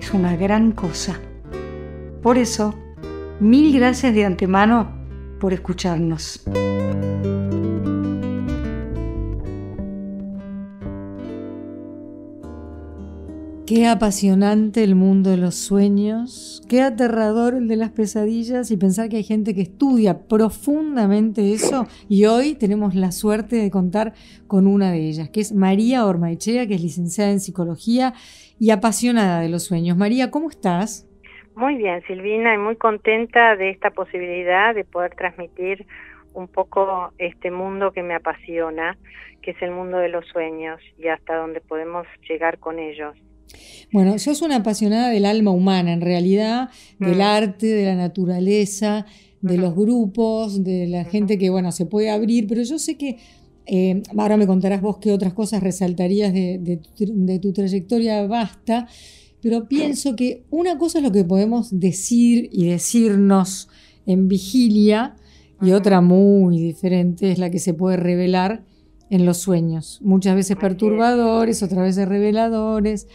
es una gran cosa. Por eso, mil gracias de antemano por escucharnos. Qué apasionante el mundo de los sueños, qué aterrador el de las pesadillas y pensar que hay gente que estudia profundamente eso y hoy tenemos la suerte de contar con una de ellas, que es María Ormaechea, que es licenciada en psicología y apasionada de los sueños. María, ¿cómo estás? Muy bien, Silvina, y muy contenta de esta posibilidad de poder transmitir un poco este mundo que me apasiona, que es el mundo de los sueños y hasta donde podemos llegar con ellos. Bueno, sos una apasionada del alma humana, en realidad, del mm. arte, de la naturaleza, de los grupos, de la gente que, bueno, se puede abrir, pero yo sé que eh, ahora me contarás vos qué otras cosas resaltarías de, tu trayectoria vasta, pero pienso que una cosa es lo que podemos decir y decirnos en vigilia y otra muy diferente es la que se puede revelar en los sueños. Muchas veces perturbadores, otras veces reveladores,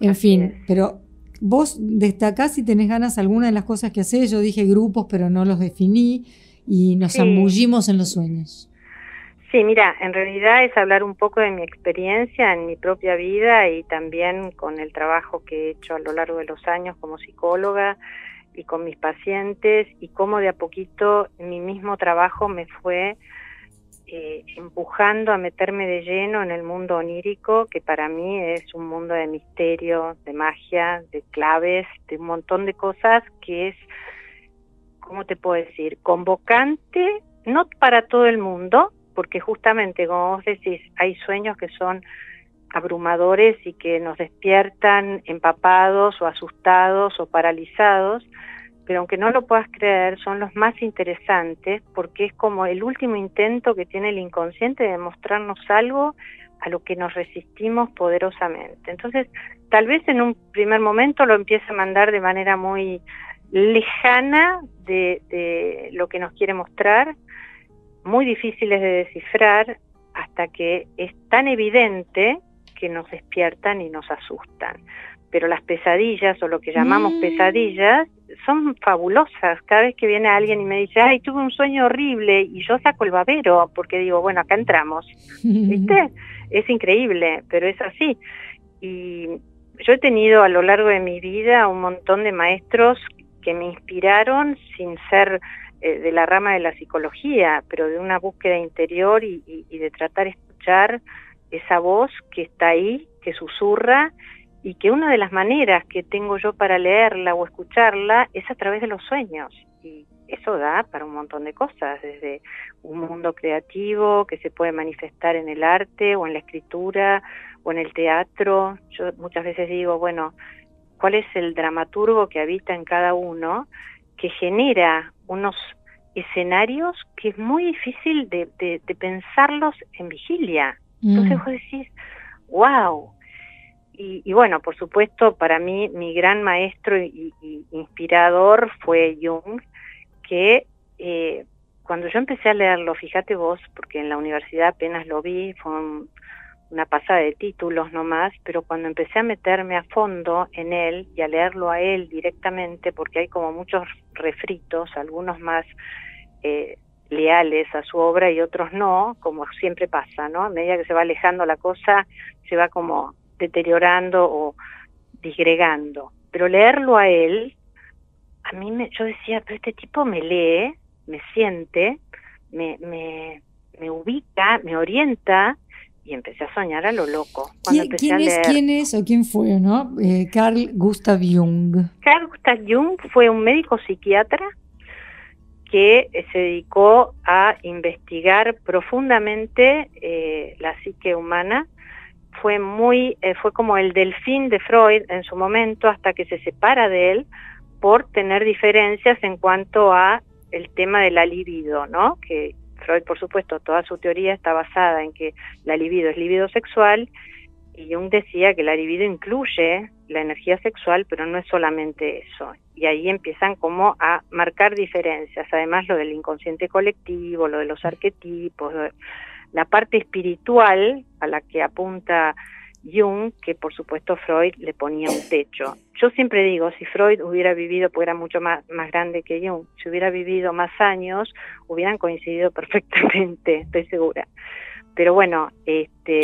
en fin, pero vos destacás si tenés ganas alguna de las cosas que haces. Yo dije grupos, pero no los definí y nos zambullimos en los sueños. Sí, mira, en realidad es hablar un poco de mi experiencia en mi propia vida y también con el trabajo que he hecho a lo largo de los años como psicóloga y con mis pacientes y cómo de a poquito mi mismo trabajo me fue eh, empujando a meterme de lleno en el mundo onírico, que para mí es un mundo de misterio, de magia, de claves, de un montón de cosas que es, ¿cómo te puedo decir? Convocante, no para todo el mundo, porque justamente, como vos decís, hay sueños que son abrumadores y que nos despiertan empapados o asustados o paralizados, pero aunque no lo puedas creer, son los más interesantes porque es como el último intento que tiene el inconsciente de mostrarnos algo a lo que nos resistimos poderosamente. Entonces, tal vez en un primer momento lo empieza a mandar de manera muy lejana de, de lo que nos quiere mostrar, muy difíciles de descifrar hasta que es tan evidente que nos despiertan y nos asustan. Pero las pesadillas o lo que llamamos mm. pesadillas son fabulosas. Cada vez que viene alguien y me dice, ay, tuve un sueño horrible y yo saco el babero porque digo, bueno, acá entramos. ¿Viste? Es increíble, pero es así. Y yo he tenido a lo largo de mi vida un montón de maestros que me inspiraron sin ser eh, de la rama de la psicología, pero de una búsqueda interior y, de tratar de escuchar esa voz que está ahí, que susurra y que una de las maneras que tengo yo para leerla o escucharla es a través de los sueños. Y eso da para un montón de cosas, desde un mundo creativo que se puede manifestar en el arte o en la escritura o en el teatro. Yo muchas veces digo, bueno, ¿cuál es el dramaturgo que habita en cada uno que genera unos escenarios que es muy difícil de, pensarlos en vigilia. Entonces mm. vos decís, wow. Y, bueno, por supuesto, para mí mi gran maestro y, inspirador fue Jung, que eh, cuando yo empecé a leerlo, fíjate vos, porque en la universidad apenas lo vi, fue un, una pasada de títulos nomás, pero cuando empecé a meterme a fondo en él y a leerlo a él directamente, porque hay como muchos refritos, algunos más eh, leales a su obra y otros no, como siempre pasa, ¿no? A medida que se va alejando la cosa, se va como deteriorando o disgregando. Pero leerlo a él, a mí me, yo decía, pero este tipo me lee, me siente, me, me, me ubica, me orienta, y empecé a soñar a lo loco. Cuando ¿Quién, es, ¿Quién es o quién fue, no? Eh, Carl Gustav Jung. Carl Gustav Jung fue un médico psiquiatra que se dedicó a investigar profundamente eh, la psique humana fue muy, eh, fue como el delfín de Freud en su momento hasta que se separa de él por tener diferencias en cuanto a el tema de la libido, ¿no? Que Freud, por supuesto, toda su teoría está basada en que la libido es libido sexual y Jung decía que la libido incluye la energía sexual, pero no es solamente eso. Y ahí empiezan como a marcar diferencias, además lo del inconsciente colectivo, lo de los arquetipos, la parte espiritual a la que apunta Jung, que por supuesto Freud le ponía un techo. Yo siempre digo, si Freud hubiera vivido, pues era mucho más, más grande que Jung, si hubiera vivido más años, hubieran coincidido perfectamente, estoy segura. Pero bueno, este,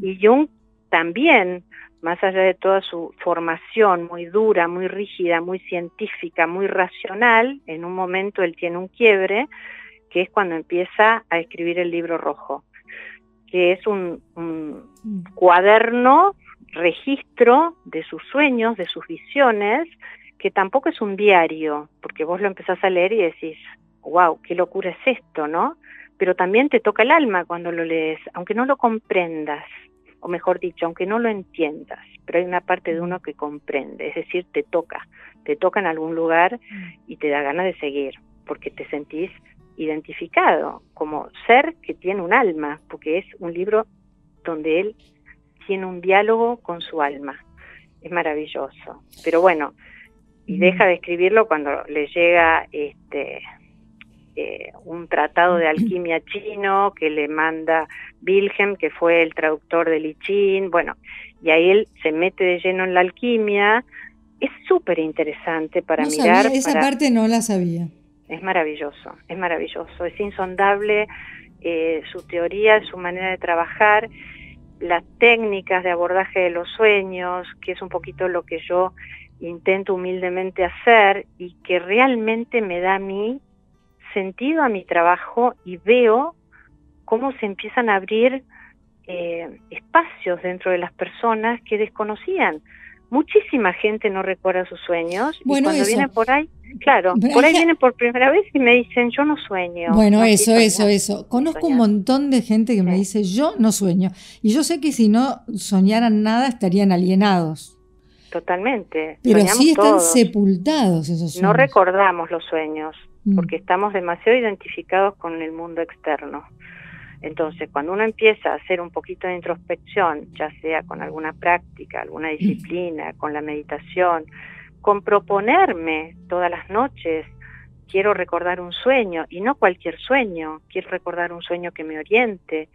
y Jung también, más allá de toda su formación muy dura, muy rígida, muy científica, muy racional, en un momento él tiene un quiebre, que es cuando empieza a escribir el libro rojo que es un, mm. cuaderno, registro de sus sueños, de sus visiones, que tampoco es un diario, porque vos lo empezás a leer y decís, wow, qué locura es esto, ¿no? Pero también te toca el alma cuando lo lees, aunque no lo comprendas, o mejor dicho, aunque no lo entiendas, pero hay una parte de uno que comprende, es decir, te toca, te toca en algún lugar mm. y te da ganas de seguir, porque te sentís identificado como ser que tiene un alma, porque es un libro donde él tiene un diálogo con su alma. Es maravilloso. Pero bueno, y deja de escribirlo cuando le llega este eh, un tratado de alquimia chino que le manda Wilhelm, que fue el traductor de Li Chin, bueno, y ahí él se mete de lleno en la alquimia. Es súper interesante para mirar. esa parte no la sabía es maravilloso, es maravilloso, es insondable eh, su teoría, su manera de trabajar, las técnicas de abordaje de los sueños, que es un poquito lo que yo intento humildemente hacer y que realmente me da a mí sentido a mi trabajo y veo cómo se empiezan a abrir eh, espacios dentro de las personas que desconocían muchísima gente no recuerda sus sueños y cuando viene por ahí, claro, por ahí vienen por primera vez y me dicen yo no sueño. Bueno, eso, eso, eso. Conozco un montón de gente que me dice yo no sueño y yo sé que si no soñaran nada estarían alienados. Totalmente. Pero sí están sepultados esos sueños. No recordamos los sueños mm. porque estamos demasiado identificados con el mundo externo. Entonces, cuando uno empieza a hacer un poquito de introspección, ya sea con alguna práctica, alguna disciplina, con la meditación, con proponerme todas las noches, quiero recordar un sueño, y no cualquier sueño, quiero recordar un sueño que me oriente,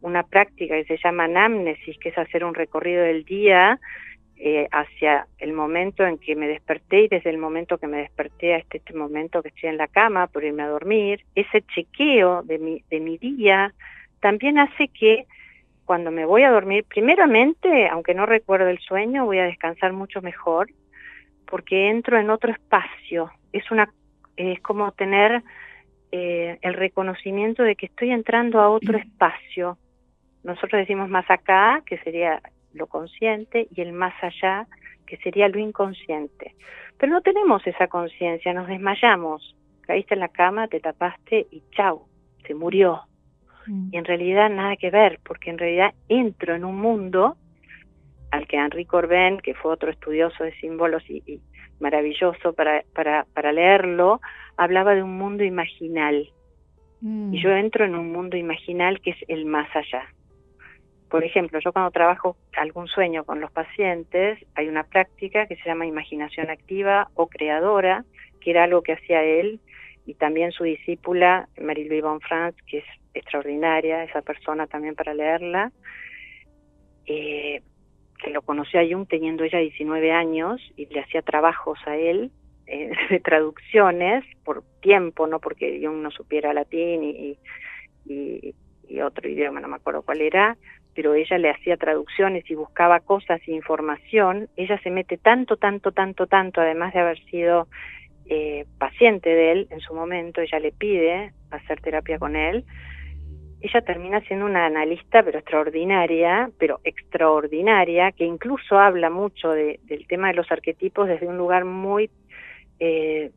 una práctica que se llama anamnesis, que es hacer un recorrido del día eh, hacia el momento en que me desperté y desde el momento que me desperté hasta este momento que estoy en la cama por irme a dormir, ese chequeo de mi, de mi día también hace que cuando me voy a dormir, primeramente, aunque no recuerdo el sueño, voy a descansar mucho mejor porque entro en otro espacio. Es una es como tener eh, el reconocimiento de que estoy entrando a otro espacio. Nosotros decimos más acá, que sería lo consciente, y el más allá, que sería lo inconsciente. Pero no tenemos esa conciencia, nos desmayamos, caíste en la cama, te tapaste y chau, se murió. Mm. Y en realidad nada que ver, porque en realidad entro en un mundo al que Henri Corbin, que fue otro estudioso de símbolos y, maravilloso para, para, para, leerlo, hablaba de un mundo imaginal. Mm. Y yo entro en un mundo imaginal que es el más allá. Por ejemplo, yo cuando trabajo algún sueño con los pacientes, hay una práctica que se llama imaginación activa o creadora, que era algo que hacía él y también su discípula, Marie-Louise Bonfrance, que es extraordinaria, esa persona también para leerla, eh, que lo conoció a Jung teniendo ella 19 años y le hacía trabajos a él eh, de traducciones por tiempo, no porque Jung no supiera latín y, y, y otro idioma, no me acuerdo cuál era, pero ella le hacía traducciones y buscaba cosas e información, ella se mete tanto, tanto, tanto, tanto, además de haber sido eh, paciente de él en su momento, ella le pide hacer terapia con él, ella termina siendo una analista, pero extraordinaria, pero extraordinaria, que incluso habla mucho del tema de los arquetipos desde un lugar muy, eh,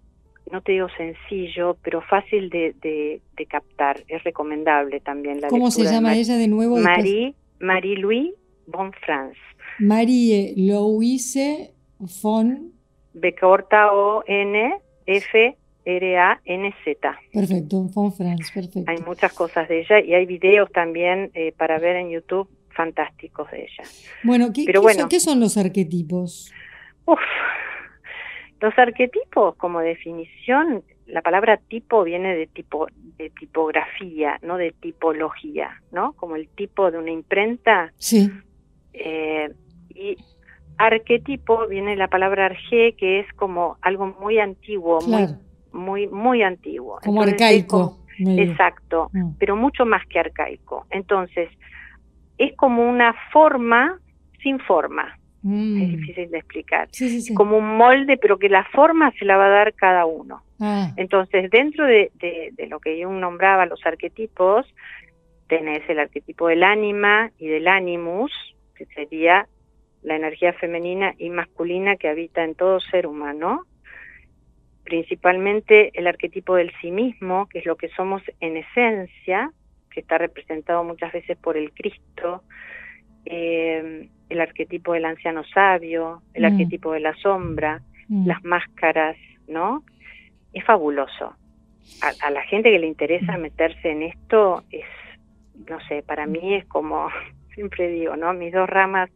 no te digo sencillo, pero fácil de, captar. Es recomendable también la ¿Cómo se llama ella de nuevo? Marie Marie-Louise von Franz. Marie Louise von... B corta O N F R A N Z. Perfecto, von Franz, perfecto. Hay muchas cosas de ella y hay videos también eh, para ver en YouTube fantásticos de ella. Bueno, ¿qué, Pero qué bueno. son, qué son los arquetipos? Uf. Los arquetipos, como definición, la palabra tipo viene de tipo de tipografía, no de tipología, ¿no? Como el tipo de una imprenta. Sí, eh, y arquetipo viene de la palabra arge, que es como algo muy antiguo, claro, muy, muy, muy antiguo. como Entonces, arcaico. como-. Exacto, Mm. pero mucho más que arcaico. Entonces, es como una forma sin forma. Mm. Es difícil de explicar. Sí, sí, sí. Como un molde, pero que la forma se la va a dar cada uno. Ah, Entonces, dentro de, de- de lo que Jung nombraba los arquetipos, tenés el arquetipo del ánima y del animus, que sería la energía femenina y masculina que habita en todo ser humano. Principalmente el arquetipo del sí mismo, que es lo que somos en esencia, que está representado muchas veces por el Cristo. Eh, el arquetipo del anciano sabio, el Mm. arquetipo de la sombra, mm. las máscaras, ¿no? Es fabuloso. A, a la gente que le interesa meterse en esto es, no sé, para mí es como, siempre digo, ¿no? Mis dos ramas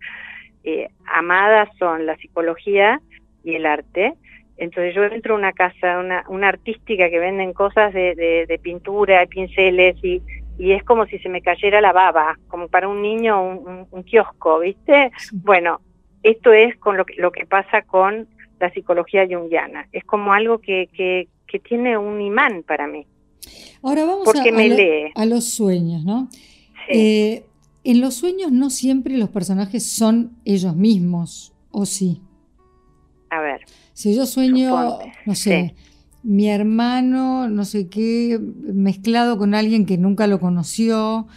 eh, amadas son la psicología y el arte. Entonces yo entro a una casa, una, una artística que venden cosas de, de, de pintura, pinceles y, y es como si se me cayera la baba, como para un niño un, un- un kiosco, ¿viste? Sí. Bueno, esto es con lo que, lo que pasa con la psicología junguiana. Es como algo que, que, que tiene un imán para mí, Ahora vamos porque a, a me lo- lee. a los sueños, ¿no? Sí. Eh, en los sueños no siempre los personajes son ellos mismos, ¿o sí? A ver, Si yo sueño, Suponte, no sé, mi hermano, no sé qué, mezclado con alguien que nunca lo conoció,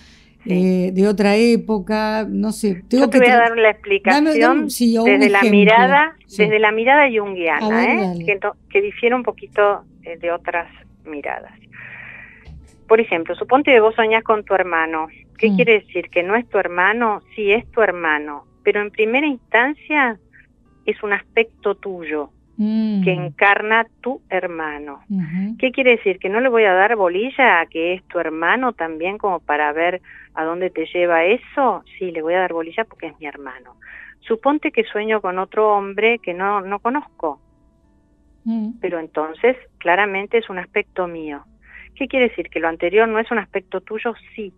Sí. eh, de otra época, no sé. Tengo yo te que voy a dar la explicación Dame- dame- sí, o un desde la mirada, Sí. desde la mirada ver, junguiana, ¿eh? que, que difiere un poquito eh, de otras miradas. Por ejemplo, suponte que vos soñás con tu hermano. ¿Qué Mm. quiere decir? ¿Que no es tu hermano? Sí, es tu hermano. Pero en primera instancia es un aspecto tuyo Mm, que encarna tu hermano. ¿Qué quiere decir? ¿Que no le voy a dar bolilla a que es tu hermano también como para ver a dónde te lleva eso? Sí, le voy a dar bolilla porque es mi hermano. Suponte que sueño con otro hombre que no, no conozco, mm, pero entonces claramente es un aspecto mío. ¿Qué quiere decir? ¿Que lo anterior no es un aspecto tuyo? Sí,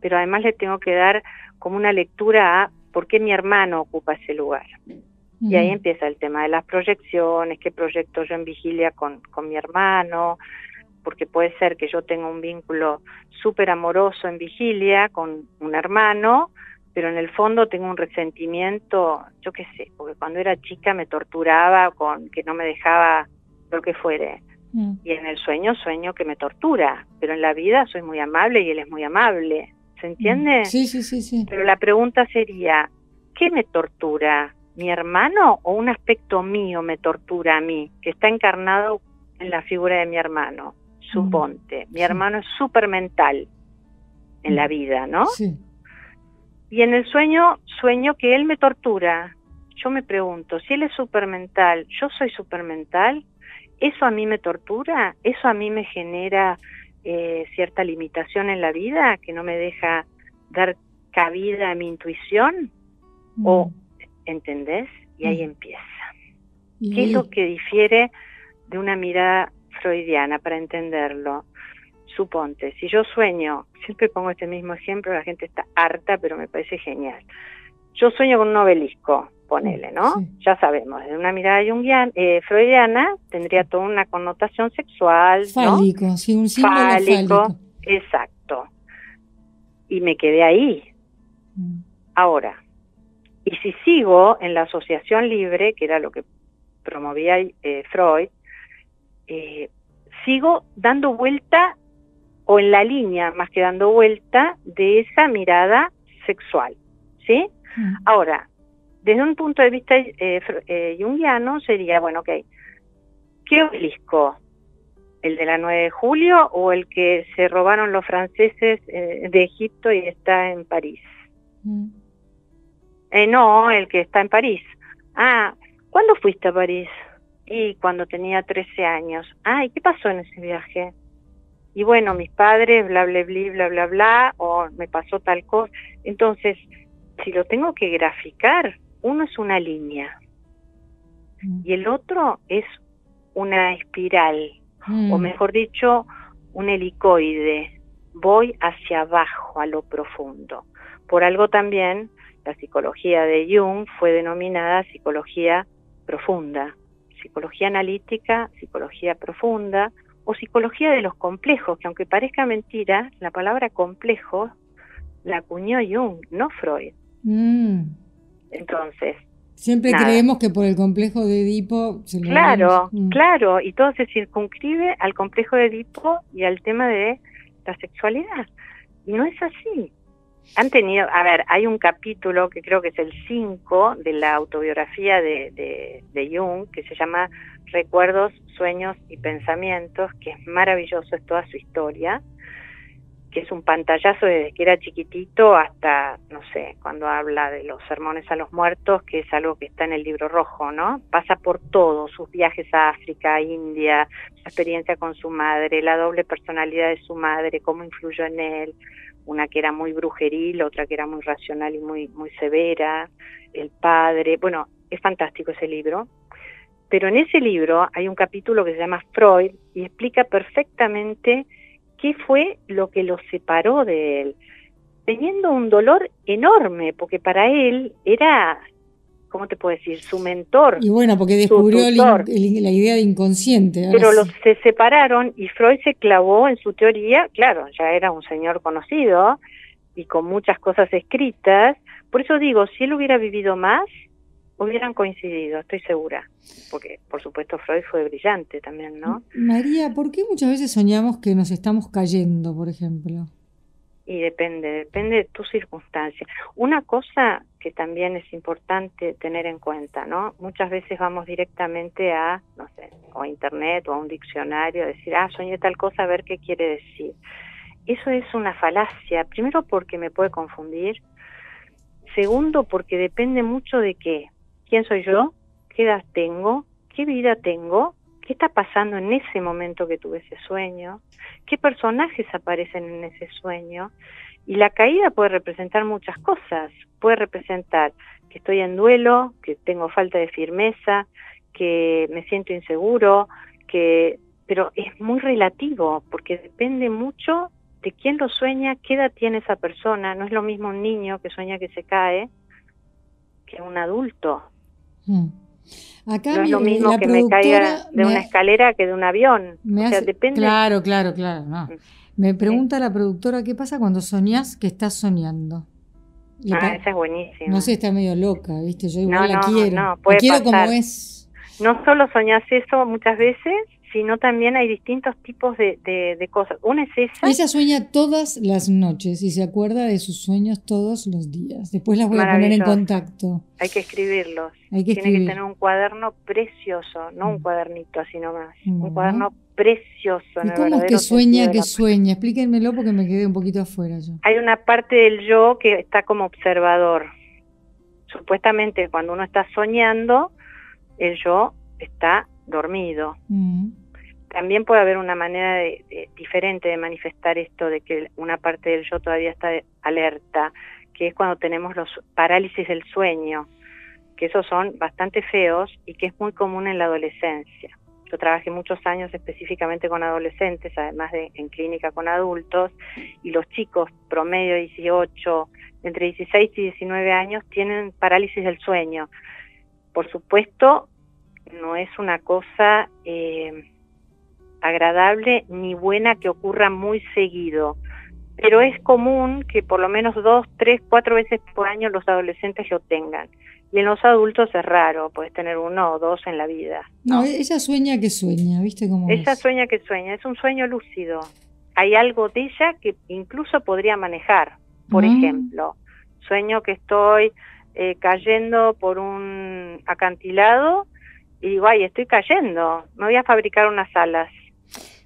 pero además le tengo que dar como una lectura a por qué mi hermano ocupa ese lugar. Y ahí empieza el tema de las proyecciones, qué proyecto yo en vigilia con, con mi hermano, porque puede ser que yo tenga un vínculo súper amoroso en vigilia con un hermano, pero en el fondo tengo un resentimiento, yo qué sé, porque cuando era chica me torturaba con que no me dejaba lo que fuere. Mm, Y en el sueño sueño que me tortura, pero en la vida soy muy amable y él es muy amable. ¿Se entiende? Sí, sí, sí, sí. Pero la pregunta sería, ¿qué me tortura? ¿Mi hermano o un aspecto mío me tortura a mí, que está encarnado en la figura de mi hermano? Suponte, mi sí. hermano es súper mental en la Mm. vida, ¿no? Sí. Y en el sueño sueño que él me tortura. Yo me pregunto, si él es supermental, yo soy supermental, ¿eso a mí me tortura? ¿Eso a mí me genera eh, cierta limitación en la vida que no me deja dar cabida a mi intuición? O- Mm. ¿Entendés? Y ahí Mm. empieza. ¿Qué es lo que difiere de una mirada freudiana para entenderlo? Suponte, si yo sueño, siempre pongo este mismo ejemplo, la gente está harta, pero me parece genial. Yo sueño con un obelisco, ponele, ¿no? Sí. Ya sabemos, de una mirada junguiana, eh, freudiana tendría toda una connotación sexual, ¿no? Fálico, sí, un símbolo Fálico. fálico. Exacto. Y me quedé ahí. Mm, Ahora, y si sigo en la asociación libre, que era lo que promovía eh, Freud, eh, sigo dando vuelta o en la línea, más que dando vuelta, de esa mirada sexual, ¿sí? mm, Ahora, desde un punto de vista eh, eh, junguiano sería, bueno, ok, ¿qué obelisco? ¿El de la 9 de julio o el que se robaron los franceses eh, de Egipto y está en París? mm. Eh, no, el que está en París. Ah, ¿cuándo fuiste a París? Y cuando tenía 13 años. Ah, ¿y qué pasó en ese viaje? Y bueno, mis padres, bla, bla, bla, bla, bla, bla, o me pasó tal cosa. Entonces, si lo tengo que graficar, uno es una línea mm. y el otro es una espiral, o mm. mejor dicho, un helicoide. Voy hacia abajo, a lo profundo. Por algo también la psicología de Jung fue denominada psicología profunda, psicología analítica, psicología profunda o psicología de los complejos, que aunque parezca mentira, la palabra complejo la acuñó Jung, no Freud. Mm. Entonces. Siempre creemos que por el complejo de Edipo se Claro, mm. claro, y todo se circunscribe al complejo de Edipo y al tema de la sexualidad. Y no es así. Han tenido, a ver, hay un capítulo que creo que es el 5 de la autobiografía de, de, de Jung, que se llama Recuerdos, Sueños y Pensamientos, que es maravilloso, es toda su historia que es un pantallazo desde que era chiquitito hasta, no sé, cuando habla de los sermones a los muertos, que es algo que está en el libro rojo, ¿no? Pasa por todo, sus viajes a África, a India, su experiencia con su madre, la doble personalidad de su madre, cómo influyó en él, una que era muy brujeril, otra que era muy racional y muy, muy severa, el padre, bueno, es fantástico ese libro. Pero en ese libro hay un capítulo que se llama Freud y explica perfectamente qué fue lo que lo separó de él, teniendo un dolor enorme, porque para él era, ¿cómo te puedo decir?, su mentor. Y bueno, porque descubrió la idea de inconsciente. Pero los, se separaron y Freud se clavó en su teoría, claro, ya era un señor conocido y con muchas cosas escritas, por eso digo, si él hubiera vivido más, hubieran coincidido, estoy segura, porque por supuesto Freud fue brillante también, ¿no? María, ¿por qué muchas veces soñamos que nos estamos cayendo, por ejemplo? Y depende, depende de tu circunstancia. Una cosa que también es importante tener en cuenta, ¿no? Muchas veces vamos directamente a, no sé, o a internet o a un diccionario, a decir, ah, soñé tal cosa, a ver qué quiere decir. Eso es una falacia, primero porque me puede confundir, segundo porque depende mucho de qué, quién soy yo, qué edad tengo, qué vida tengo, qué está pasando en ese momento que tuve ese sueño, qué personajes aparecen en ese sueño. Y la caída puede representar muchas cosas. Puede representar que estoy en duelo, que tengo falta de firmeza, que me siento inseguro, que pero es muy relativo porque depende mucho de quién lo sueña, qué edad tiene esa persona. No es lo mismo un niño que sueña que se cae que un adulto. Mm. Acá no es lo mismo que me caiga de una escalera que de un avión. o sea, depende. Claro, claro, claro. Mm. Me pregunta la productora, ¿qué pasa cuando soñás que estás soñando? ah, esa es buenísima. No sé, está medio loca, ¿viste? Yo igual la quiero. No, puede quiero como es. No solo soñás eso muchas veces, sino también hay distintos tipos de, de, cosas. Una es esa. Ella sueña todas las noches y se acuerda de sus sueños todos los días. Después las voy a poner en contacto. Hay que escribirlos. Hay que Tiene que tener un cuaderno precioso, no un mm. cuadernito así nomás. Un cuaderno precioso. ¿Y cómo es que sueña que sueña? Explíquenmelo porque me quedé un poquito afuera yo. Hay una parte del yo que está como observador. Supuestamente cuando uno está soñando, el yo está dormido. Mm. También puede haber una manera diferente de manifestar esto de que una parte del yo todavía está alerta, que es cuando tenemos los parálisis del sueño, que esos son bastante feos y que es muy común en la adolescencia. Yo trabajé muchos años específicamente con adolescentes, además de en clínica con adultos, y los chicos promedio 18, entre 16 y 19 años tienen parálisis del sueño. Por supuesto, no es una cosa eh, agradable ni buena que ocurra muy seguido, pero es común que por lo menos dos, tres, cuatro veces por año los adolescentes lo tengan. Y en los adultos es raro, puedes tener uno o dos en la vida. No, ella sueña que sueña, ¿viste cómo Ella sueña que sueña, es un sueño lúcido. Hay algo de ella que incluso podría manejar. Por ah. ejemplo, sueño que estoy eh, cayendo por un acantilado y digo, ay, estoy cayendo, me voy a fabricar unas alas.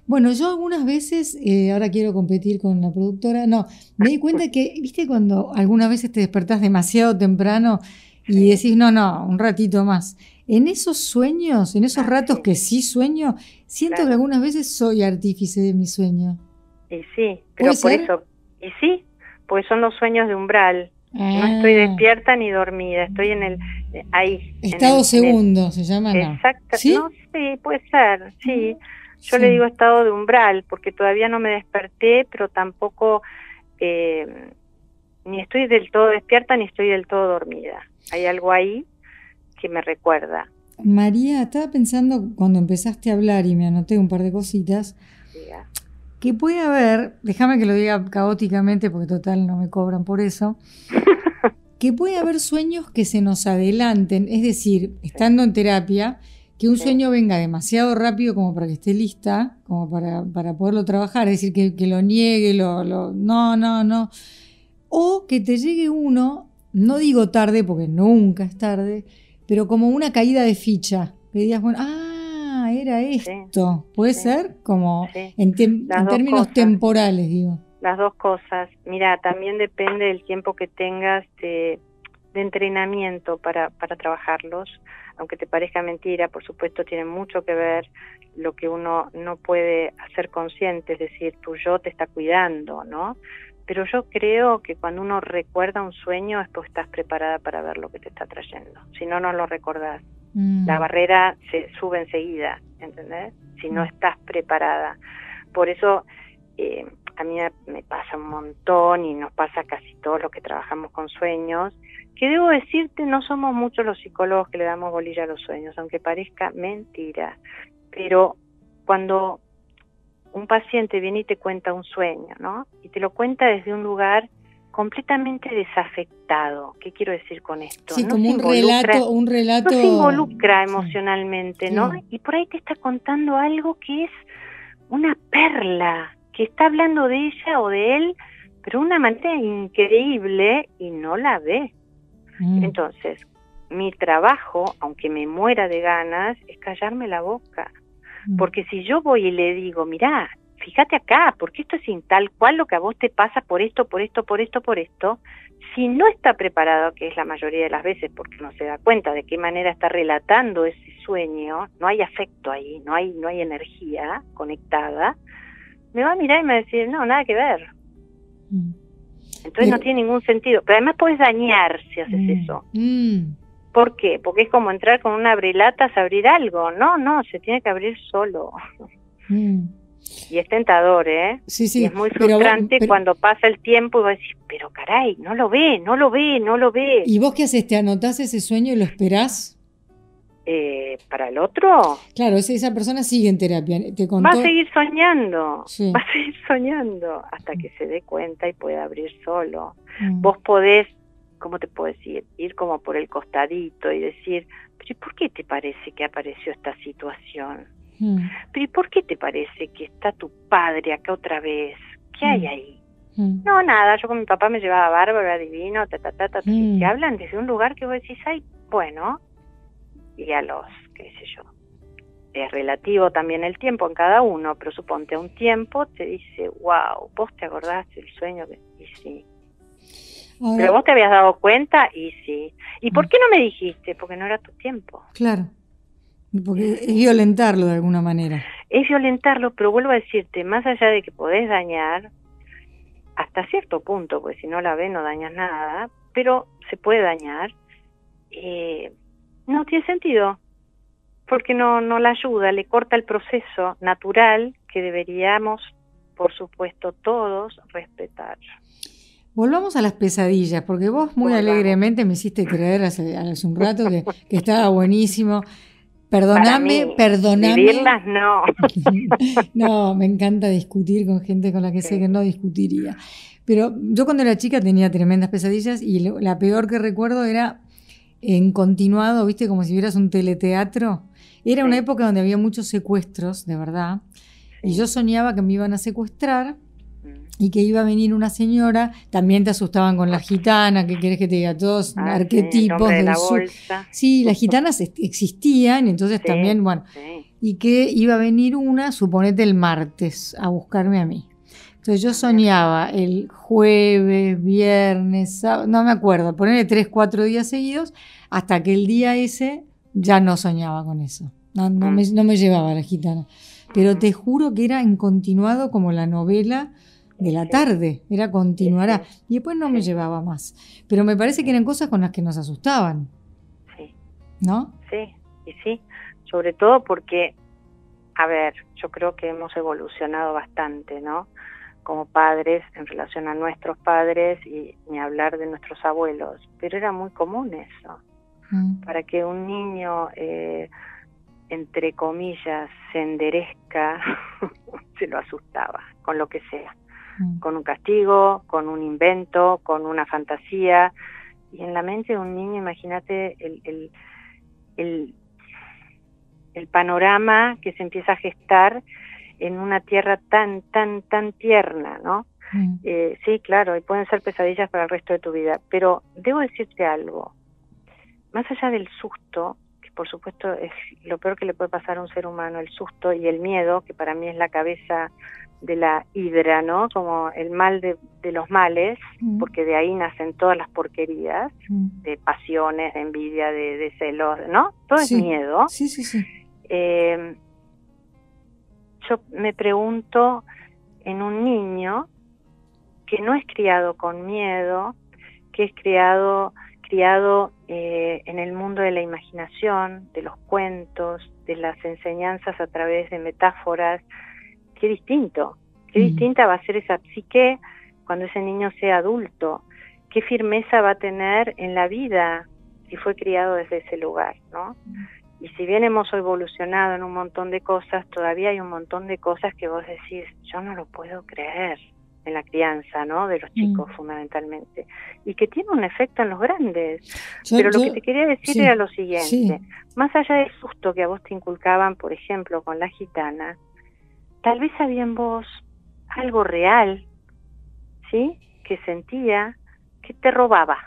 Bueno, yo algunas veces, eh, ahora quiero competir con la productora, no, me di cuenta que, viste, cuando algunas veces te despertás demasiado temprano y decís, no, no, un ratito más. En esos sueños, en esos ratos que sí sueño, siento Claro. que algunas veces soy artífice de mi sueño. Y sí, pero ¿Puede por ser? eso, y sí, porque son los sueños de umbral. No Ah, estoy despierta ni dormida, estoy en el, ahí. Estado el- en el- segundo se llama, no. Exacto, ¿Sí? no, sí, puede ser, sí. Yo Sí. le digo estado de umbral porque todavía no me desperté, pero tampoco eh, ni estoy del todo despierta ni estoy del todo dormida. Hay algo ahí que me recuerda. María, estaba pensando cuando empezaste a hablar y me anoté un par de cositas, diga. Que puede haber, déjame que lo diga caóticamente porque total no me cobran por eso, que puede haber sueños que se nos adelanten, es decir, estando en terapia, que un Sí. sueño venga demasiado rápido como para que esté lista, como para, para poderlo trabajar, es decir, que, que lo niegue, lo, lo- no, no, no, o que te llegue uno, no digo tarde porque nunca es tarde, pero como una caída de ficha, que digas, bueno, ah, era esto, puede sí, ser como sí. en, términos cosas. temporales, digo. Las dos cosas. Mira, también depende del tiempo que tengas de, de entrenamiento para, para trabajarlos. Aunque te parezca mentira, por supuesto, tiene mucho que ver lo que uno no puede hacer consciente, es decir, tu yo te está cuidando, ¿no? Pero yo creo que cuando uno recuerda un sueño es porque estás preparada para ver lo que te está trayendo. Si no, no lo recordás. Mm. La barrera se sube enseguida, ¿entendés? Si no Mm. estás preparada. Por eso eh, a mí me- pasa un montón y nos pasa casi todos los que trabajamos con sueños, que debo decirte, no somos muchos los psicólogos que le damos bolilla a los sueños, aunque parezca mentira. Pero cuando un paciente viene y te cuenta un sueño, ¿no? Y te lo cuenta desde un lugar completamente desafectado. ¿Qué quiero decir con esto? Sí, No como un relato, un relato. no se involucra Sí. emocionalmente, ¿no? Y por ahí te está contando algo que es una perla, que está hablando de ella o de él, pero de una manera increíble y no la ve. Mm. Entonces, mi trabajo, aunque me muera de ganas, es callarme la boca. Mm. Porque si yo voy y le digo, mirá, fíjate acá, porque esto es sin tal cual lo que a vos te pasa por esto, por esto, por esto, por esto, si no está preparado, que es la mayoría de las veces porque no se da cuenta de qué manera está relatando ese sueño, no hay afecto ahí, no hay, no hay energía conectada, me va a mirar y me va a decir, no, nada que ver. Mm. Entonces no tiene ningún sentido. Pero además puedes dañar si haces Mm. eso. Mm. ¿Por qué? Porque es como entrar con una abrelatas a abrir algo. No, no, se tiene que abrir solo. Y es tentador, ¿eh? Sí, sí. y es muy pero vos- frustrante pero- cuando pasa el tiempo y vos decís, pero caray, no lo ve, no lo ve, no lo ve. ¿Y vos qué haces? ¿Te anotás ese sueño y lo esperás? Eh, ¿Para el otro? Claro, esa, persona sigue en terapia. Te contó. Va a seguir soñando, Sí. va a seguir soñando hasta que se dé cuenta y pueda abrir solo. Mm. Vos podés, ¿cómo te puedo decir? Ir como por el costadito y decir, pero ¿y por qué te parece que apareció esta situación? Mm. ¿Pero y por qué te parece que está tu padre acá otra vez? ¿Qué hay Mm. ahí? Mm. No, nada, yo con mi papá me llevaba bárbaro, era divino, ta, ta, ta, ta, Mm. y te hablan desde un lugar que vos decís, ay, bueno, y a los, qué sé yo, es relativo también el tiempo en cada uno, pero suponte a un tiempo te dice, wow, vos te acordás del sueño, que... y sí, Ahora, pero vos te habías dado cuenta, y sí, ¿y por Mm. qué no me dijiste? Porque no era tu tiempo. Claro. Porque es violentarlo de alguna manera. es violentarlo, pero vuelvo a decirte, más allá de que podés dañar, hasta cierto punto, porque si no la ves no dañas nada, pero se puede dañar, eh, no tiene sentido, porque no, no la ayuda, le corta el proceso natural que deberíamos, por supuesto, todos respetar. Volvamos a las pesadillas, porque vos muy Volvamos. alegremente me hiciste creer hace, hace un rato que, que estaba buenísimo. Perdóname, perdóname. Vivirlas no. No, me encanta discutir con gente con la que sé que no discutiría. Pero yo cuando era chica tenía tremendas pesadillas y lo- la peor que recuerdo era en continuado, viste, como si vieras un teleteatro. Era una época donde había muchos secuestros, de verdad. Y yo soñaba que me iban a secuestrar y que iba a venir una señora. También te asustaban con la gitana, que querés que te diga? Todos Ah, arquetipos de del la sur. bolsa. Sí, las gitanas existían, entonces Sí. también, bueno, Sí. y que iba a venir una, suponete el martes, a buscarme a mí. Entonces yo soñaba el jueves, viernes, sábado, no me acuerdo, ponerle tres, cuatro días seguidos, hasta que el día ese ya no soñaba con eso. No, no, me, no me llevaba la gitana. Pero te juro que era en continuado como la novela de la tarde, era continuará. Y después no me llevaba más. Pero me parece que eran cosas con las que nos asustaban. Sí. ¿No? Sí, y sí, sobre todo porque, a ver, yo creo que hemos evolucionado bastante, ¿no? Como padres en relación a nuestros padres y ni hablar de nuestros abuelos, pero era muy común eso. Mm. Para que un niño, eh, entre comillas, se enderezca, se lo asustaba, con lo que sea Mm. con un castigo, con un invento, con una fantasía. Y en la mente de un niño, imagínate el, el, el, el panorama que se empieza a gestar en una tierra tan, tan, tan tierna, ¿no? Mm. Eh, sí, claro, y pueden ser pesadillas para el resto de tu vida. Pero debo decirte algo. Más allá del susto, que por supuesto es lo peor que le puede pasar a un ser humano, el susto y el miedo, que para mí es la cabeza de la hidra, ¿no? Como el mal de, de los males, Mm. porque de ahí nacen todas las porquerías, Mm. de pasiones, de envidia, de, de celos, ¿no? Todo Sí. es miedo. Sí, sí, sí. Eh, yo me pregunto en un niño que no es criado con miedo, que es criado, criado eh, en el mundo de la imaginación, de los cuentos, de las enseñanzas a través de metáforas, qué distinto, qué Mm. distinta va a ser esa psique cuando ese niño sea adulto, qué firmeza va a tener en la vida si fue criado desde ese lugar, ¿no? Y si bien hemos evolucionado en un montón de cosas, todavía hay un montón de cosas que vos decís, yo no lo puedo creer en la crianza, ¿no? De los Mm. chicos fundamentalmente. Y que tiene un efecto en los grandes. Yo- Pero lo yo- que te quería decir sí, era lo siguiente. sí. Más allá del susto que a vos te inculcaban, por ejemplo, con la gitana, tal vez había en vos algo real, ¿sí? Que sentía que te robaba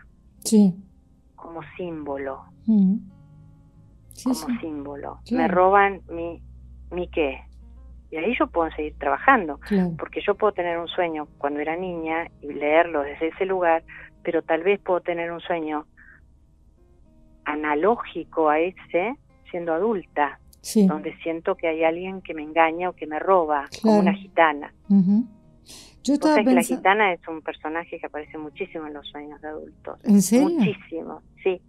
Sí. como símbolo. Mm. Sí, como sí. símbolo. Me roban mi, mi qué. Y ahí yo puedo seguir trabajando, Claro. porque yo puedo tener un sueño cuando era niña y leerlo desde ese lugar, pero tal vez puedo tener un sueño analógico a ese siendo adulta, Sí. donde siento que hay alguien que me engaña o que me roba, como una gitana. Yo estaba que la pensando. gitana es un personaje que aparece muchísimo en los sueños de adultos. ¿En serio? Muchísimo, sí.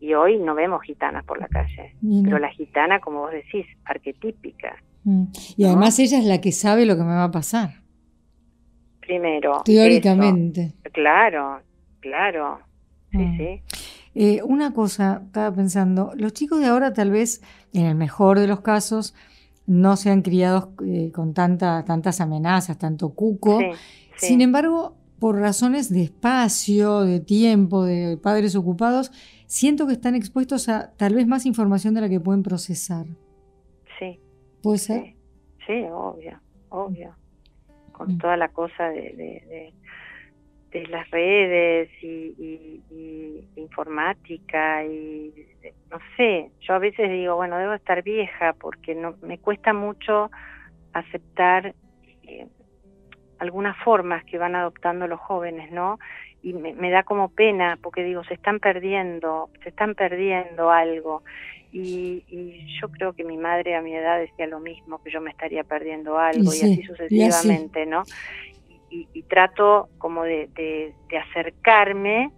Y hoy no vemos gitanas por la calle. Pero la gitana, como vos decís, arquetípica. Mm. Y ¿no? además ella es la que sabe lo que me va a pasar. Primero. Teóricamente. eso. Claro, claro. Sí, Mm. sí. Eh, una cosa, estaba pensando, los chicos de ahora tal vez, en el mejor de los casos, no sean criados eh, con tanta, tantas amenazas, tanto cuco. sí, sí. Sin embargo, por razones de espacio, de tiempo, de padres ocupados, siento que están expuestos a tal vez más información de la que pueden procesar. sí, ¿Puede ser? sí, sí, obvio, obvio. Con Mm. toda la cosa de, de, de- de las redes y, y- y informática y no sé, yo a veces digo, bueno, debo estar vieja porque no me cuesta mucho aceptar eh, algunas formas que van adoptando los jóvenes, ¿no? Y me, me da como pena porque digo, se están perdiendo, se están perdiendo algo. Y, y yo creo que mi madre a mi edad decía lo mismo, que yo me estaría perdiendo algo y, sí, así y así. sucesivamente, ¿no? Y, y trato como de, de- de acercarme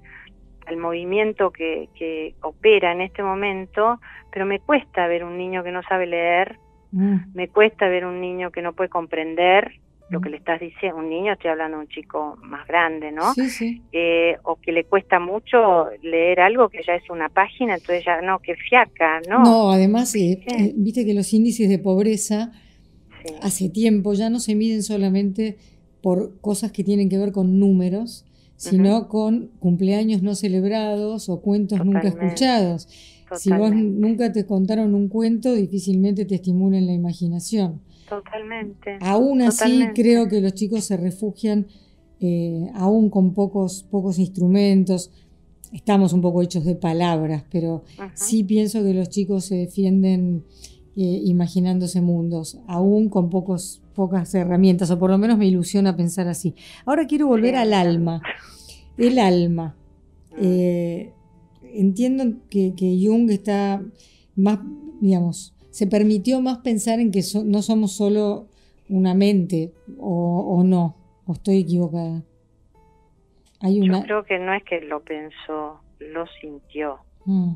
al movimiento que, que opera en este momento, pero me cuesta ver un niño que no sabe leer, Mm. me cuesta ver un niño que no puede comprender lo Mm. que le estás diciendo, un niño, estoy hablando de un chico más grande, ¿no? Sí, sí. Eh, o que le cuesta mucho leer algo que ya es una página, entonces ya no, que fiaca, ¿no? No, además, eh, Sí. eh, viste que los índices de pobreza hace tiempo ya no se miden solamente por cosas que tienen que ver con números, sino con cumpleaños no celebrados o cuentos nunca Totalmente. escuchados. Si vos nunca te contaron un cuento, difícilmente te estimulan la imaginación. totalmente. Aún así, Totalmente. creo que los chicos se refugian, eh, aún con pocos, pocos instrumentos. Estamos un poco hechos de palabras, pero sí pienso que los chicos se defienden eh, imaginándose mundos, aún con pocos, pocas herramientas, o por lo menos me ilusiona pensar así. Ahora quiero volver al alma. El alma. Mm. Eh, entiendo que, Jung está más, digamos, se permitió más pensar en que no somos solo una mente, o, no, o estoy equivocada. Hay una... Yo creo que no es que lo pensó, lo sintió. Mm.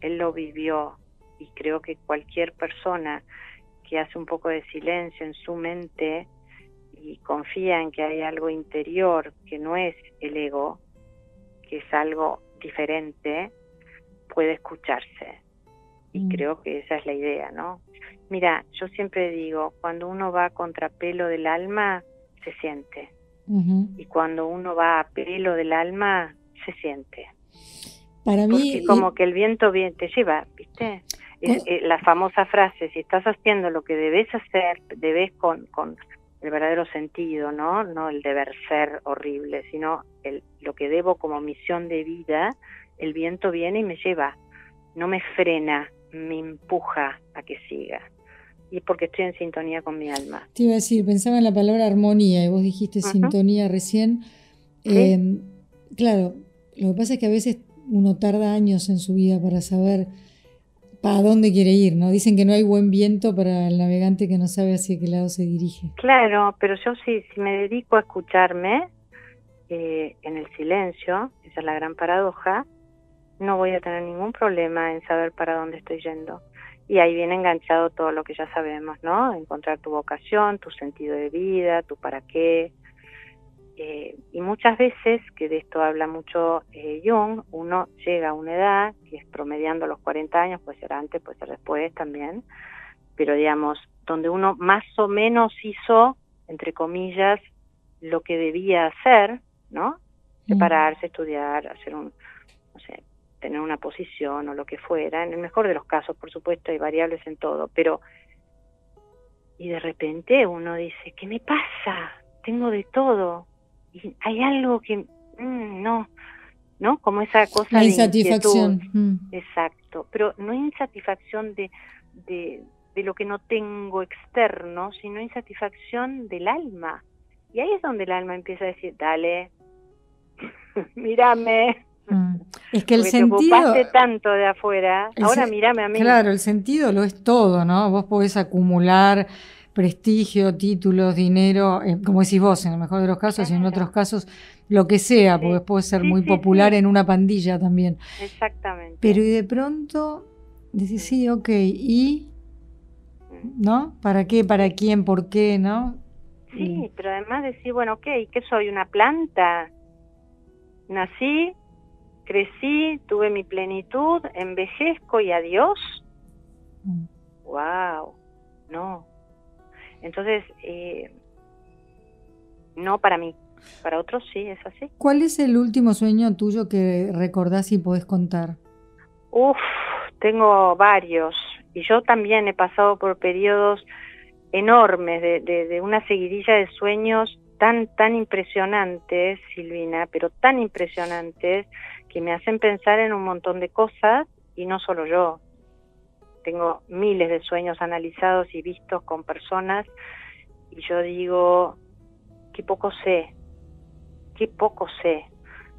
Él lo vivió y creo que cualquier persona que hace un poco de silencio en su mente y confía en que hay algo interior que no es el ego, que es algo diferente, puede escucharse. Y mm. creo que esa es la idea, ¿no? Mira, yo siempre digo, cuando uno va contra pelo del alma, se siente. Y cuando uno va a pelo del alma, se siente. Para mí. Porque como que el viento bien te lleva, ¿viste? Eh, la famosa frase, si estás haciendo lo que debes hacer, debes con, con el verdadero sentido, ¿no? No el deber ser horrible, sino el, lo que debo como misión de vida, el viento viene y me lleva, no me frena, me empuja a que siga. Y es porque estoy en sintonía con mi alma. Te iba a decir, pensaba en la palabra armonía y vos dijiste sintonía recién. Em, claro, lo que pasa es que a veces uno tarda años en su vida para saber para dónde quiere ir, ¿no? Dicen que no hay buen viento para el navegante que no sabe hacia qué lado se dirige. Claro, pero yo sí, si me dedico a escucharme eh, en el silencio, esa es la gran paradoja, no voy a tener ningún problema en saber para dónde estoy yendo. Y ahí viene enganchado todo lo que ya sabemos, ¿no? Encontrar tu vocación, tu sentido de vida, tu para qué, eh, y muchas veces, que de esto habla mucho eh, Jung, uno llega a una edad, que es promediando los 40 años, puede ser antes, puede ser después también, pero digamos, donde uno más o menos hizo, entre comillas, lo que debía hacer, ¿no? Mm. Separarse, estudiar, hacer un, no sé, tener una posición o lo que fuera. En el mejor de los casos, por supuesto, hay variables en todo, pero... Y de repente uno dice, ¿qué me pasa? Tengo de todo y hay algo que mm, no, ¿no? Como esa cosa La insatisfacción. Mm. Exacto, pero no insatisfacción de, de, de lo que no tengo externo, sino insatisfacción del alma. Y ahí es donde el alma empieza a decir, dale, mírame. Mm. Es que el sentido. Te tanto de afuera, ahora mírame a mí. Claro, el sentido lo es todo, ¿no? Vos podés acumular prestigio, títulos, dinero, eh, como decís vos, en el mejor de los casos y en otros casos lo que sea, porque puede ser muy popular en una pandilla también. Exactamente. Pero y de pronto decís, sí, ok, ¿y? ¿No? ¿Para qué? ¿Para quién? ¿Por qué? ¿No? Sí, pero además decir, bueno, ok, ¿qué soy? ¿Una planta? Nací, crecí, tuve mi plenitud, envejezco y adiós. Wow, mm. no, entonces, eh, no para mí, para otros sí, es así. ¿Cuál es el último sueño tuyo que recordás y podés contar? Uf, tengo varios. Y yo también he pasado por periodos enormes de, de, una seguidilla de sueños tan, tan impresionantes, Silvina, pero tan impresionantes que me hacen pensar en un montón de cosas y no solo yo, tengo miles de sueños analizados y vistos con personas y yo digo, qué poco sé, qué poco sé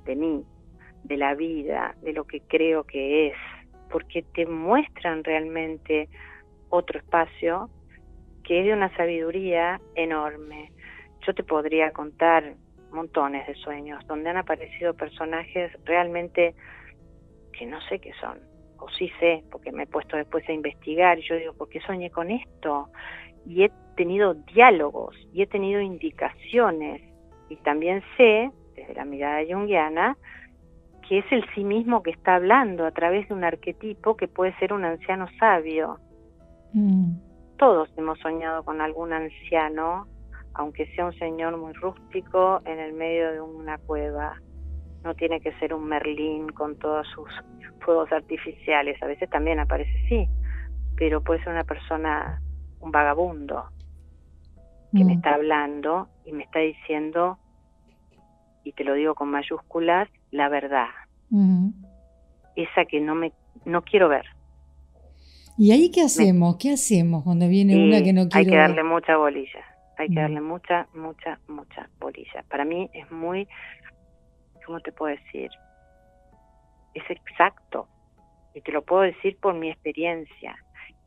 de mí, de la vida, de lo que creo que es, porque te muestran realmente otro espacio que es de una sabiduría enorme. Yo te podría contar montones de sueños donde han aparecido personajes realmente que no sé qué son, o sí sé, porque me he puesto después a investigar y yo digo, ¿por qué soñé con esto? Y he tenido diálogos y he tenido indicaciones y también sé, desde la mirada junguiana, que es el sí mismo que está hablando a través de un arquetipo que puede ser un anciano sabio. Mm. Todos hemos soñado con algún anciano, aunque sea un señor muy rústico en el medio de una cueva. No tiene que ser un Merlín con todos sus fuegos artificiales, a veces también aparece sí, pero puede ser una persona, un vagabundo, que me mm. está hablando y me está diciendo, y te lo digo con mayúsculas, la verdad. Esa que no me no quiero ver. ¿Y ahí qué hacemos? ¿Qué hacemos cuando viene una que no quiere? Hay que darle mucha bolilla, hay que mm. darle mucha, mucha, mucha bolilla. Para mí es muy, ¿cómo te puedo decir? Es exacto, y te lo puedo decir por mi experiencia.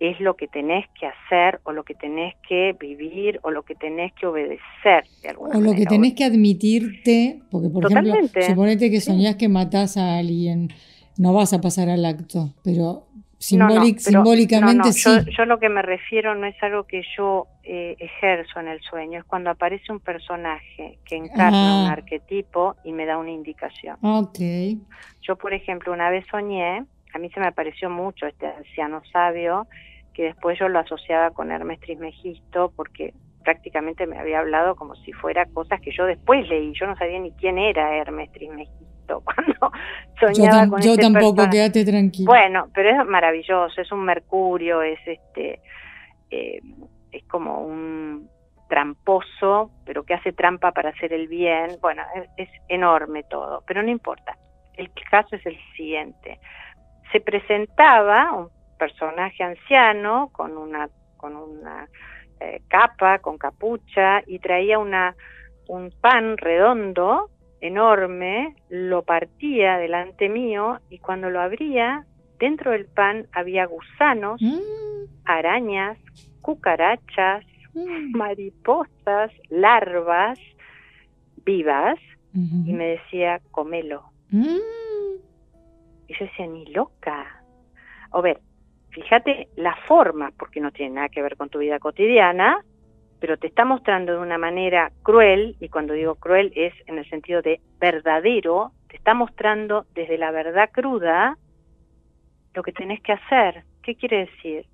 Es lo que tenés que hacer o lo que tenés que vivir o lo que tenés que obedecer de alguna O lo que tenés que admitirte, porque por ejemplo, suponete que soñás que matás a alguien, no vas a pasar al acto, pero, simbólicamente sí. Yo, lo que me refiero no es algo que yo eh, ejerzo en el sueño, es cuando aparece un personaje que encarna un arquetipo y me da una indicación. Okay. Yo, por ejemplo, una vez soñé a mí se me pareció mucho este anciano sabio, que después yo lo asociaba con Hermes Trismegisto, porque prácticamente me había hablado como si fuera cosas que yo después leí. Yo no sabía ni quién era Hermes Trismegisto cuando soñaba con Yo este tampoco, quédate tranquilo. Bueno, pero es maravilloso, es un mercurio, es este, eh, es como un tramposo, pero que hace trampa para hacer el bien. Bueno, es enorme todo, pero no importa. El caso es el siguiente se presentaba un personaje anciano con una, con una eh, capa, con capucha, y traía una, un pan redondo, enorme, lo partía delante mío, y cuando lo abría, dentro del pan había gusanos, mm. arañas, cucarachas, mm. mariposas, larvas vivas, y me decía, comelo. Mm. Y yo decía, ni loca. O ver, fíjate la forma, porque no tiene nada que ver con tu vida cotidiana, pero te está mostrando de una manera cruel, y cuando digo cruel es en el sentido de verdadero, te está mostrando desde la verdad cruda lo que tenés que hacer. ¿Qué quiere decir?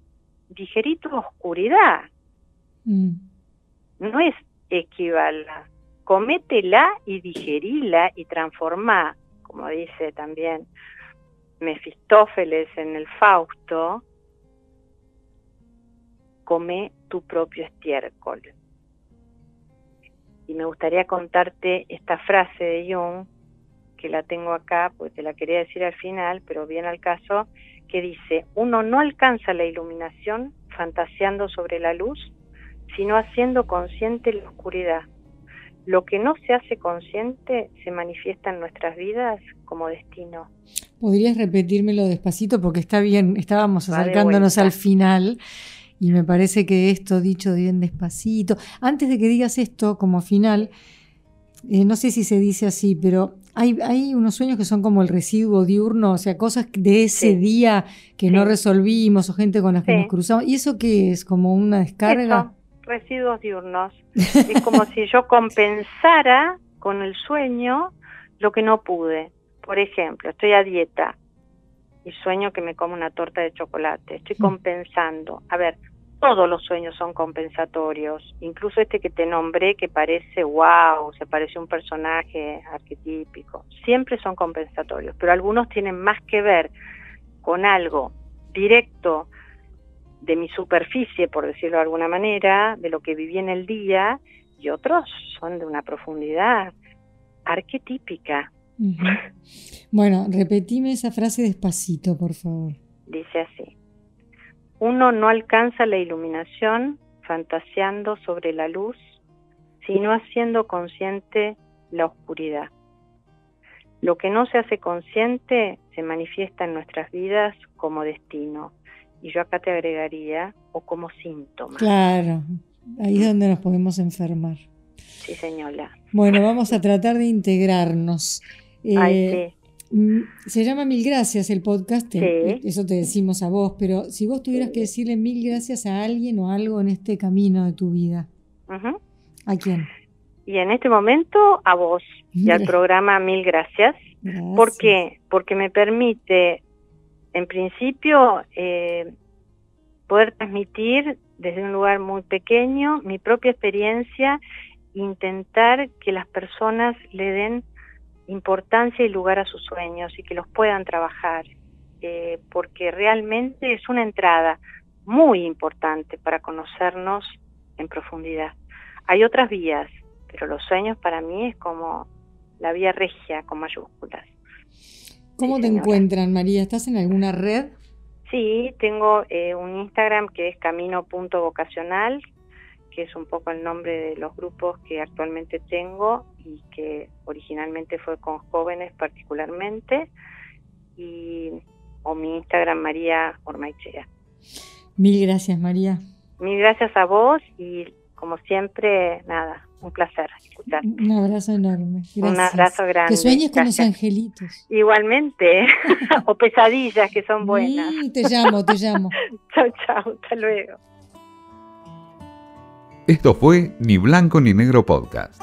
Digerir tu oscuridad. Mm. No es equivala. Cométela y digerila y transformá, como dice también Mefistófeles en el Fausto, come tu propio estiércol. Y me gustaría contarte esta frase de Jung, que la tengo acá, pues te la quería decir al final, pero bien al caso, que dice, uno no alcanza la iluminación fantaseando sobre la luz, sino haciendo consciente la oscuridad. Lo que no se hace consciente se manifiesta en nuestras vidas como destino. ¿Podrías repetírmelo despacito? Porque está bien, estábamos acercándonos al final y me parece que esto dicho bien despacito. Antes de que digas esto como final, eh, no sé si se dice así, pero hay, hay, unos sueños que son como el residuo diurno, o sea, cosas de ese día que no resolvimos o gente con las que nos cruzamos. ¿Y eso qué es? ¿Como una descarga? residuos diurnos. es como si yo compensara con el sueño lo que no pude. Por ejemplo, estoy a dieta y sueño que me como una torta de chocolate. Estoy compensando. A ver, todos los sueños son compensatorios, incluso este que te nombré que parece wow, se parece un personaje arquetípico. Siempre son compensatorios, pero algunos tienen más que ver con algo directo de mi superficie, por decirlo de alguna manera, de lo que viví en el día, y otros son de una profundidad arquetípica. Bueno, repetime esa frase despacito, por favor. Dice así, uno no alcanza la iluminación fantaseando sobre la luz, sino haciendo consciente la oscuridad. Lo que no se hace consciente se manifiesta en nuestras vidas como destino, y yo acá te agregaría, o como síntoma. Claro, ahí es donde nos podemos enfermar. Sí, señora. Bueno, vamos a tratar de integrarnos. Eh, mm, se llama Mil Gracias el podcast, eh, eso te decimos a vos, pero si vos tuvieras que decirle mil gracias a alguien o algo en este camino de tu vida, ¿a quién? Y en este momento a vos y al programa Mil gracias. gracias. ¿Por qué? Porque me permite en principio, eh, poder transmitir desde un lugar muy pequeño mi propia experiencia, intentar que las personas le den importancia y lugar a sus sueños y que los puedan trabajar, eh, porque realmente es una entrada muy importante para conocernos en profundidad. Hay otras vías, pero los sueños para mí es como la vía regia con mayúsculas. ¿Cómo te encuentran, María? ¿Estás en alguna red? Sí, tengo eh, un Instagram que es camino.vocacional, que es un poco el nombre de los grupos que actualmente tengo y que originalmente fue con jóvenes particularmente, y, o mi Instagram María Ormaichea. Mil gracias María. Mil gracias a vos y como siempre, nada, un placer escucharte. Un abrazo enorme. Un abrazo grande. Que sueñes con los angelitos. Igualmente. o pesadillas que son buenas. te llamo, te llamo. chao, chao. Hasta luego. Esto fue Ni Blanco ni Negro Podcast.